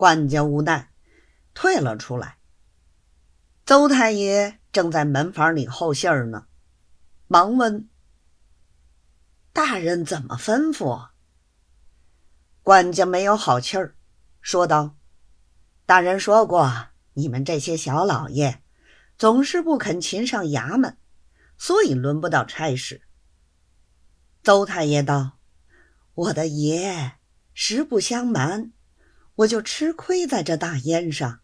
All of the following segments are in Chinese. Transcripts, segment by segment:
管家无奈，退了出来。邹太爷正在门房里候信儿呢，忙问：“大人怎么吩咐？”管家没有好气儿，说道：“大人说过，你们这些小老爷总是不肯勤上衙门，所以轮不到差事。”邹太爷道：“我的爷，实不相瞒，我就吃亏在这大烟上。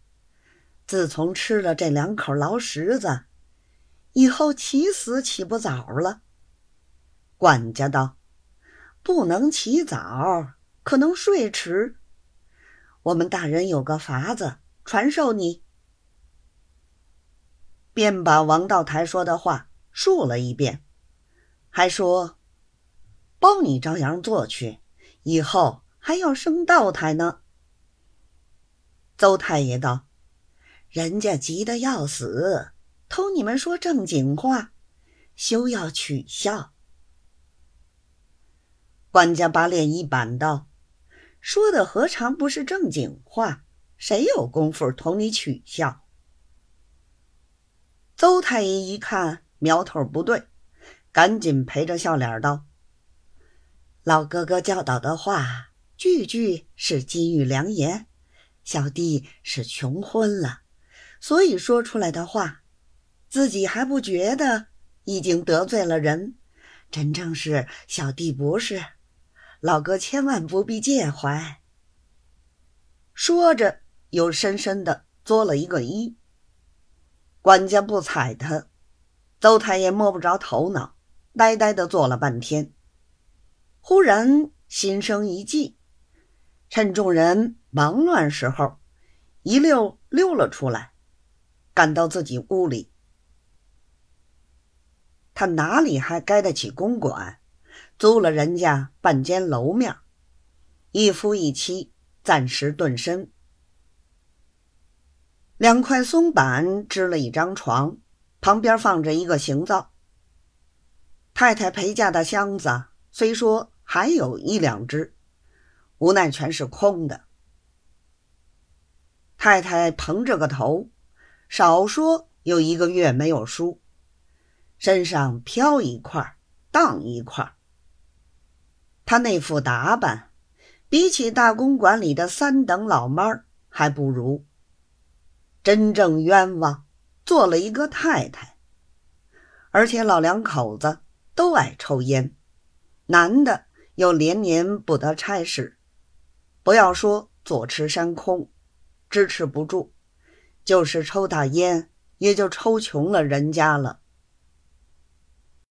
自从吃了这两口牢食子，以后起死起不早了。”管家道：“不能起早，可能睡迟。我们大人有个法子，传授你。”便把王道台说的话述了一遍，还说。包你照样做去，以后还要升道台呢。邹太爷道：“人家急得要死，偷你们说正经话，休要取笑。”管家把脸一板道：“说的何尝不是正经话？谁有功夫同你取笑？”邹太爷一看苗头不对，赶紧陪着笑脸道。老哥哥教导的话，句句是金玉良言。小弟是穷昏了，所以说出来的话，自己还不觉得已经得罪了人。真正是小弟不是，老哥千万不必介怀。说着，又深深的作了一个揖。管家不睬他，邹太爷摸不着头脑，呆呆的坐了半天。忽然心生一计，趁众人忙乱时候，一溜溜了出来，赶到自己屋里。他哪里还该得起公馆？租了人家半间楼面，一夫一妻暂时顿身。两块松板支了一张床，旁边放着一个行灶。太太陪嫁的箱子，虽说。还有一两只，无奈全是空的。太太蓬着个头，少说有一个月没有梳，身上飘一块荡一块。她那副打扮，比起大公馆里的三等老妈儿还不如。真正冤枉，做了一个太太，而且老两口子都爱抽烟，男的。又连年不得差事，不要说坐吃山空，支持不住，就是抽大烟，也就抽穷了人家了。